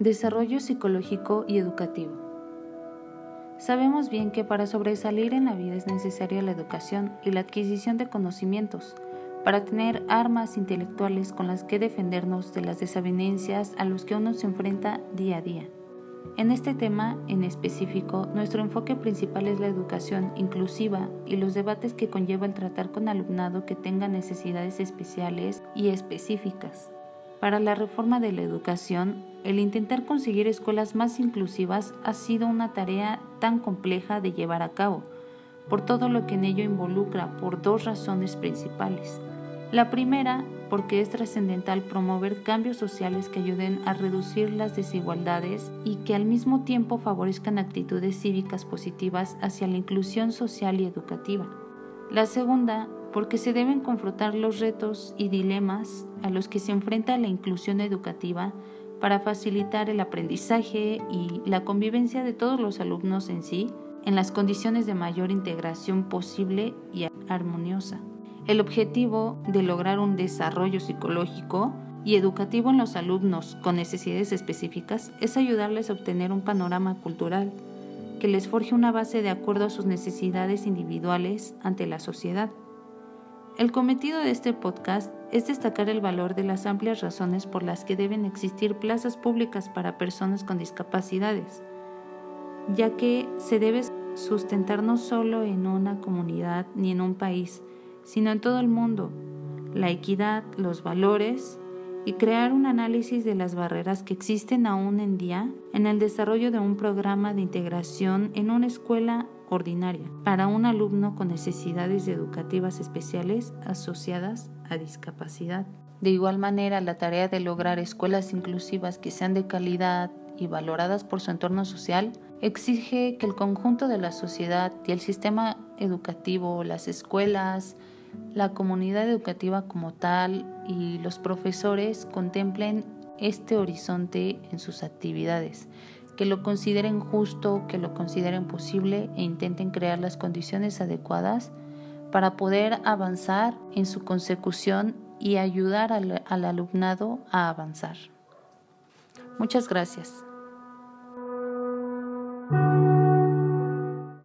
Desarrollo psicológico y educativo. Sabemos bien que para sobresalir en la vida es necesaria la educación y la adquisición de conocimientos, para tener armas intelectuales con las que defendernos de las desavenencias a los que uno se enfrenta día a día. En este tema en específico, nuestro enfoque principal es la educación inclusiva y los debates que conlleva el tratar con alumnado que tenga necesidades especiales y específicas. Para la reforma de la educación, el intentar conseguir escuelas más inclusivas ha sido una tarea tan compleja de llevar a cabo, por todo lo que en ello involucra, por dos razones principales. La primera, porque es trascendental promover cambios sociales que ayuden a reducir las desigualdades y que al mismo tiempo favorezcan actitudes cívicas positivas hacia la inclusión social y educativa. La segunda, porque se deben confrontar los retos y dilemas a los que se enfrenta la inclusión educativa para facilitar el aprendizaje y la convivencia de todos los alumnos en sí en las condiciones de mayor integración posible y armoniosa. El objetivo de lograr un desarrollo psicológico y educativo en los alumnos con necesidades específicas es ayudarles a obtener un panorama cultural que les forje una base de acuerdo a sus necesidades individuales ante la sociedad. El cometido de este podcast es destacar el valor de las amplias razones por las que deben existir plazas públicas para personas con discapacidades, ya que se debe sustentar no solo en una comunidad ni en un país, sino en todo el mundo, la equidad, los valores y crear un análisis de las barreras que existen aún en día en el desarrollo de un programa de integración en una escuela ordinaria para un alumno con necesidades educativas especiales asociadas a discapacidad. De igual manera, la tarea de lograr escuelas inclusivas que sean de calidad y valoradas por su entorno social exige que el conjunto de la sociedad y el sistema educativo, las escuelas, la comunidad educativa como tal y los profesores contemplen este horizonte en sus actividades, que lo consideren justo, que lo consideren posible e intenten crear las condiciones adecuadas para poder avanzar en su consecución y ayudar al, al alumnado a avanzar. Muchas gracias.